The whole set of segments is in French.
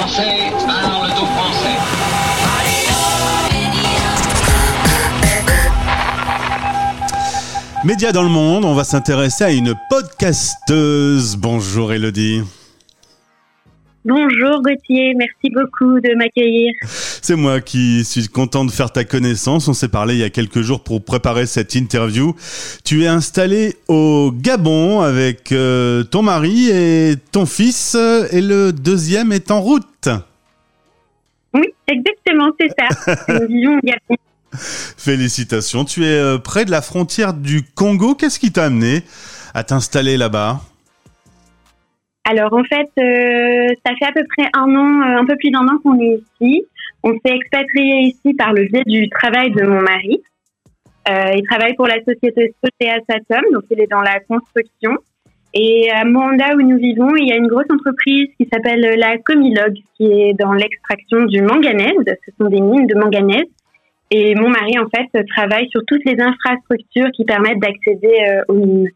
français, parle dans le monde, on va s'intéresser à une podcasteuse. Bonjour Elodie. Bonjour Gauthier, merci beaucoup de m'accueillir. C'est moi qui suis content de faire ta connaissance. On s'est parlé il y a quelques jours pour préparer cette interview. Tu es installé au Gabon avec euh, ton mari et ton fils et le deuxième est en route. Oui, exactement, c'est ça. Félicitations. Tu es euh, près de la frontière du Congo. Qu'est-ce qui t'a amené à t'installer là-bas? Alors en fait, euh, ça fait à peu près un an, euh, un peu plus d'un an qu'on est ici. On s'est expatrié ici par le biais du travail de mon mari. Euh, il travaille pour la société Sotea Satom, donc il est dans la construction. Et à Moanda où nous vivons, il y a une grosse entreprise qui s'appelle la Comilog, qui est dans l'extraction du manganèse. Ce sont des mines de manganèse. Et mon mari, en fait, travaille sur toutes les infrastructures qui permettent d'accéder euh, aux mines.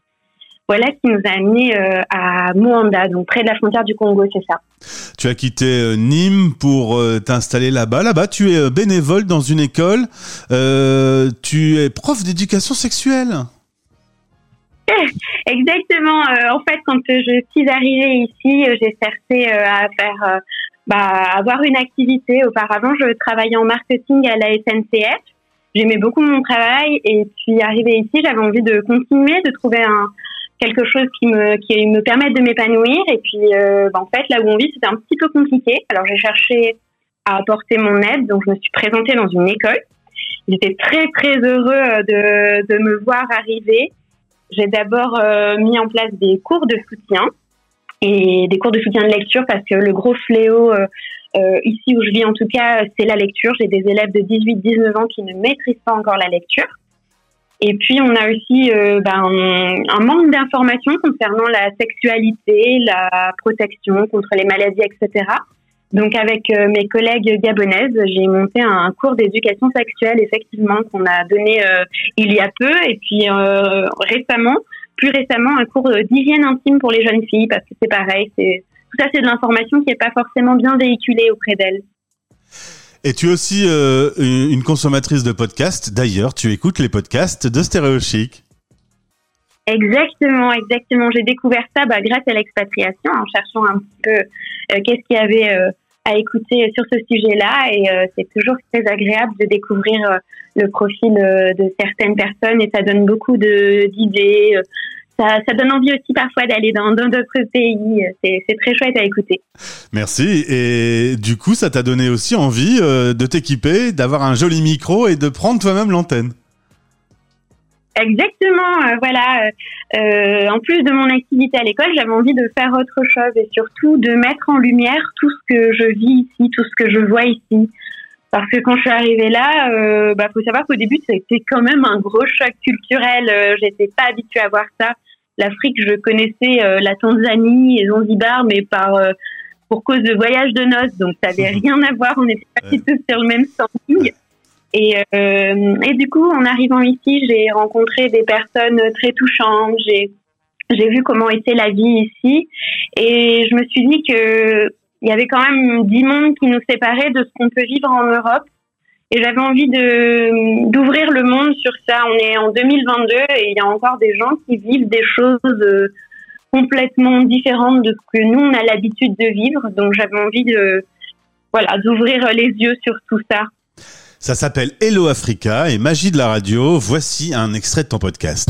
Voilà ce qui nous a amenés euh, à Moanda, donc près de la frontière du Congo, c'est ça. Tu as quitté euh, Nîmes pour euh, t'installer là-bas. Là-bas, tu es bénévole dans une école. Euh, tu es prof d'éducation sexuelle. Exactement. Euh, en fait, quand je suis arrivée ici, j'ai cherché à faire, bah, avoir une activité. Auparavant, je travaillais en marketing à la SNCF. J'aimais beaucoup mon travail et puis arrivée ici, j'avais envie de continuer, de trouver un quelque chose qui me qui me permette de m'épanouir. Et puis, euh, bah, en fait, là où on vit, c'était un petit peu compliqué. Alors, j'ai cherché à apporter mon aide, donc je me suis présentée dans une école. J'étais très très heureux de de me voir arriver. J'ai d'abord euh, mis en place des cours de soutien et des cours de soutien de lecture parce que le gros fléau euh, ici où je vis en tout cas, c'est la lecture. J'ai des élèves de 18-19 ans qui ne maîtrisent pas encore la lecture. Et puis on a aussi euh, ben, un manque d'informations concernant la sexualité, la protection contre les maladies, etc. Donc avec euh, mes collègues gabonaises, j'ai monté un cours d'éducation sexuelle effectivement qu'on a donné euh, il y a peu et puis récemment, plus récemment, un cours d'hygiène intime pour les jeunes filles parce que c'est pareil, tout ça c'est de l'information qui n'est pas forcément bien véhiculée auprès d'elles. Et tu es aussi euh, une consommatrice de podcasts. D'ailleurs, tu écoutes les podcasts de Stéréo Chic. Exactement, exactement. J'ai découvert ça bah, grâce à l'expatriation, en cherchant un petit peu euh, qu'est-ce qu'il y avait euh, à écouter sur ce sujet-là. Et c'est toujours très agréable de découvrir le profil de certaines personnes et ça donne beaucoup d'idées. Ça, ça donne envie aussi parfois d'aller dans d'autres pays. C'est très chouette à écouter. Merci. Et du coup, ça t'a donné aussi envie euh, de t'équiper, d'avoir un joli micro et de prendre toi-même l'antenne. Exactement, euh, voilà. euh, en plus de mon activité à l'école, j'avais envie de faire autre chose et surtout de mettre en lumière tout ce que je vis ici, tout ce que je vois ici. Parce que quand je suis arrivée là, euh, bah faut savoir qu'au début c'était quand même un gros choc culturel. Euh, J'étais pas habituée à voir ça. L'Afrique, je connaissais euh, la Tanzanie et Zanzibar, mais par euh, pour cause de voyage de noces, donc ça avait rien à voir. On n'était pas du tout sur le même camping. Et, euh, et du coup, en arrivant ici, j'ai rencontré des personnes très touchantes. J'ai j'ai vu comment était la vie ici, et je me suis dit que il y avait quand même dix mondes qui nous séparaient de ce qu'on peut vivre en Europe. Et j'avais envie de d'ouvrir le monde sur ça. On est en 2022 et il y a encore des gens qui vivent des choses euh, complètement différentes de ce que nous on a l'habitude de vivre. Donc j'avais envie de voilà d'ouvrir les yeux sur tout ça. Ça s'appelle Hello Africa et Magie de la radio. Voici un extrait de ton podcast.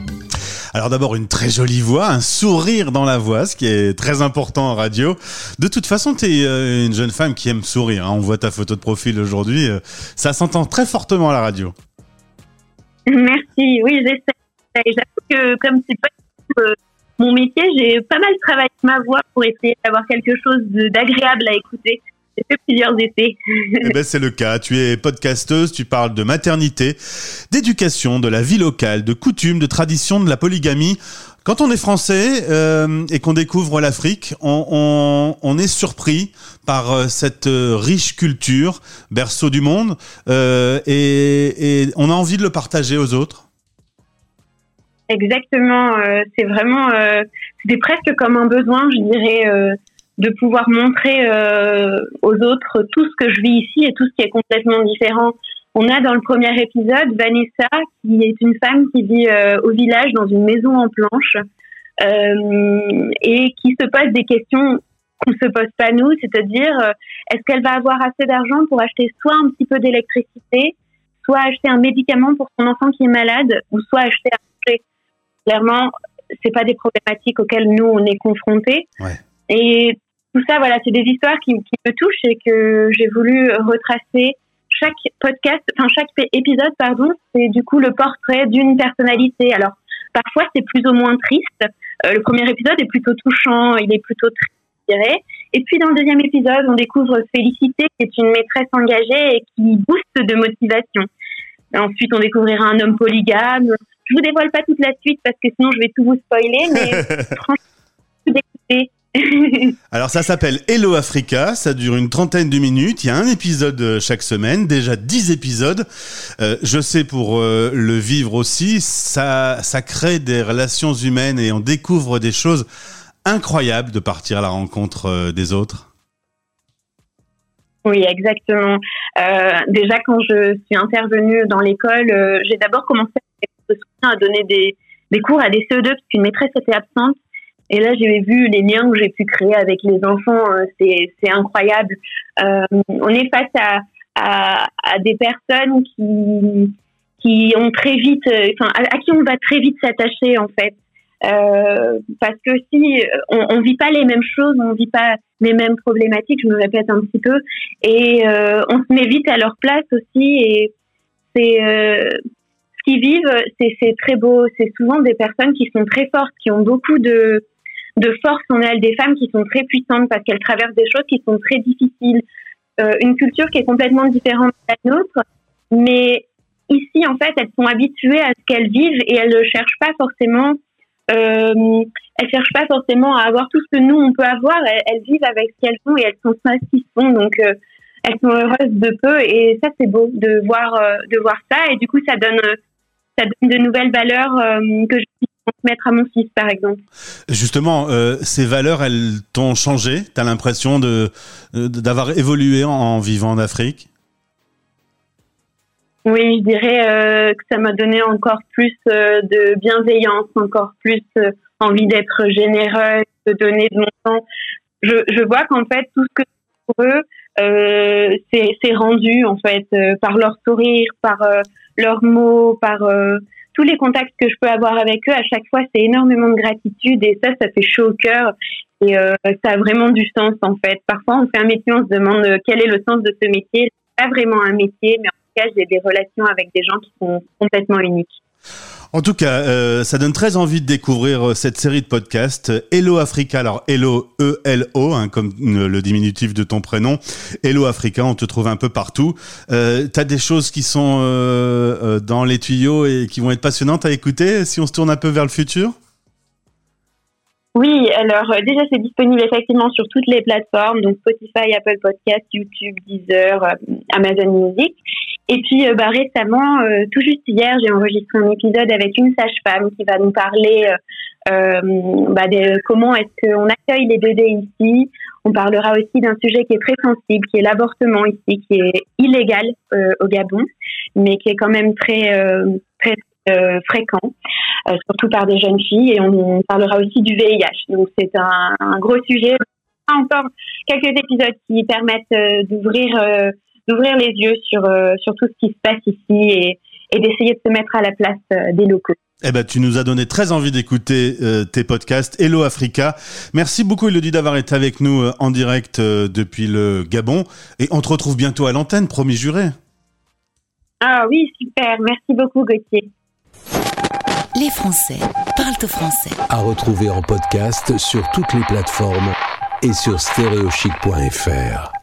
Alors d'abord une très jolie voix, un sourire dans la voix, ce qui est très important en radio. De toute façon, tu es une jeune femme qui aime sourire. hein. On voit ta photo de profil aujourd'hui. euh, Ça s'entend très fortement à la radio. Merci. Oui, j'essaie. J'avoue que comme c'est pas mon métier, j'ai pas mal travaillé ma voix pour essayer d'avoir quelque chose d'agréable à écouter. J'ai fait plusieurs essais. eh ben, c'est le cas. Tu es podcasteuse, tu parles de maternité, d'éducation, de la vie locale, de coutumes, de traditions, de la polygamie. Quand on est français euh, et qu'on découvre l'Afrique, on, on, on, est surpris par euh, cette euh, riche culture, berceau du monde, euh, et, et, on a envie de le partager aux autres. Exactement, euh, c'est vraiment, c'était presque comme un besoin, je dirais, de pouvoir montrer aux autres tout ce que je vis ici et tout ce qui est complètement différent. On a dans le premier épisode Vanessa, qui est une femme qui vit euh, au village dans une maison en planche euh, et qui se pose des questions qu'on se pose pas nous, c'est-à-dire euh, est-ce qu'elle va avoir assez d'argent pour acheter soit un petit peu d'électricité, soit acheter un médicament pour son enfant qui est malade, ou soit acheter un manger. Clairement, c'est pas des problématiques auxquelles nous on est confrontés. Ouais. Et tout ça, voilà, c'est des histoires qui, qui me touchent et que j'ai voulu retracer chaque podcast, enfin chaque épisode, pardon, c'est du coup le portrait d'une personnalité. Alors parfois c'est plus ou moins triste. Euh, le premier épisode est plutôt touchant, il est plutôt triste. Et puis dans le deuxième épisode, on découvre Félicité, qui est une maîtresse engagée et qui booste de motivation. ensuite, on découvrira un homme polygame. Je vous dévoile pas toute la suite parce que sinon je vais tout vous spoiler, mais franchement, Alors ça s'appelle Hello Africa, ça dure une trentaine de minutes, il y a un épisode euh, chaque semaine, déjà dix épisodes. Euh, je sais pour euh, le vivre aussi, ça, ça crée des relations humaines et on découvre des choses incroyables de partir à la rencontre euh, des autres. Oui, exactement. Déjà, quand je suis intervenue dans l'école, j'ai d'abord commencé à donner des, des cours à des CE2 parce qu'une maîtresse était absente. Et là, j'ai vu les liens que j'ai pu créer avec les enfants. C'est incroyable. Euh, on est face à, des personnes qui, qui ont très vite, enfin, à, qui on va très vite s'attacher, en fait. Euh, parce que si on, on vit pas les mêmes choses, on vit pas les mêmes problématiques, je me répète un petit peu, et euh, on se met vite à leur place aussi, et euh, ce qu'ils vivent, c'est très beau. C'est souvent des personnes qui sont très fortes, qui ont beaucoup de de force en elles, des femmes qui sont très puissantes parce qu'elles traversent des choses qui sont très difficiles, euh, une culture qui est complètement différente de la nôtre, mais ici en fait elles sont habituées à ce qu'elles vivent et elles ne cherchent pas forcément euh, elles cherchent pas forcément à avoir tout ce que nous on peut avoir. Elles, vivent avec ce qu'elles font et elles sont sont. Donc euh, elles sont heureuses de peu et ça c'est beau de voir de voir ça et du coup ça donne ça donne de nouvelles valeurs que je transmettre à mon fils par exemple. Justement, euh, ces valeurs elles t'ont changé? T'as l'impression de d'avoir évolué en, en vivant en Afrique? Oui, je dirais euh, que ça m'a donné encore plus euh, de bienveillance, encore plus euh, envie d'être généreuse, de donner de mon temps. Je, je vois qu'en fait, tout ce que pour eux, euh, c'est rendu en fait euh, par leur sourire, par euh, leurs mots, par tous les contacts que je peux avoir avec eux. À chaque fois, c'est énormément de gratitude et ça, ça fait chaud au cœur et ça a vraiment du sens en fait. Parfois, on fait un métier, on se demande quel est le sens de ce métier. Pas vraiment un métier, mais j'ai des relations avec des gens qui sont complètement uniques. En tout cas, euh, ça donne très envie de découvrir cette série de podcasts Hello Africa. Alors Hello E L O, hein, comme le diminutif de ton prénom. Hello Africa, on te trouve un peu partout. Euh, T'as des choses qui sont euh, dans les tuyaux et qui vont être passionnantes à écouter si on se tourne un peu vers le futur? Oui, alors euh, déjà c'est disponible effectivement sur toutes les plateformes, donc Spotify, Apple Podcast, YouTube, Deezer, euh, Amazon Music. Et puis euh, bah, récemment, euh, tout juste hier, j'ai enregistré un épisode avec une sage-femme qui va nous parler bah, de comment est-ce qu'on accueille les bébés ici. On parlera aussi d'un sujet qui est très sensible, qui est l'avortement ici, qui est illégal au Gabon, mais qui est quand même très très euh, fréquent, euh, surtout par des jeunes filles, et on, parlera aussi du VIH. Donc c'est un, un, gros sujet. Encore quelques épisodes qui permettent euh, d'ouvrir d'ouvrir les yeux sur sur tout ce qui se passe ici et, et d'essayer de se mettre à la place des locaux. Eh ben, tu nous as donné très envie d'écouter euh, tes podcasts. Hello Africa. Merci beaucoup, Elodie, d'avoir été avec nous euh, en direct euh, depuis le Gabon. Et on te retrouve bientôt à l'antenne, promis juré. Ah oui, super. Merci beaucoup, Gauthier. les Français parlent au français. À retrouver en podcast sur toutes les plateformes et sur stéréochic.fr.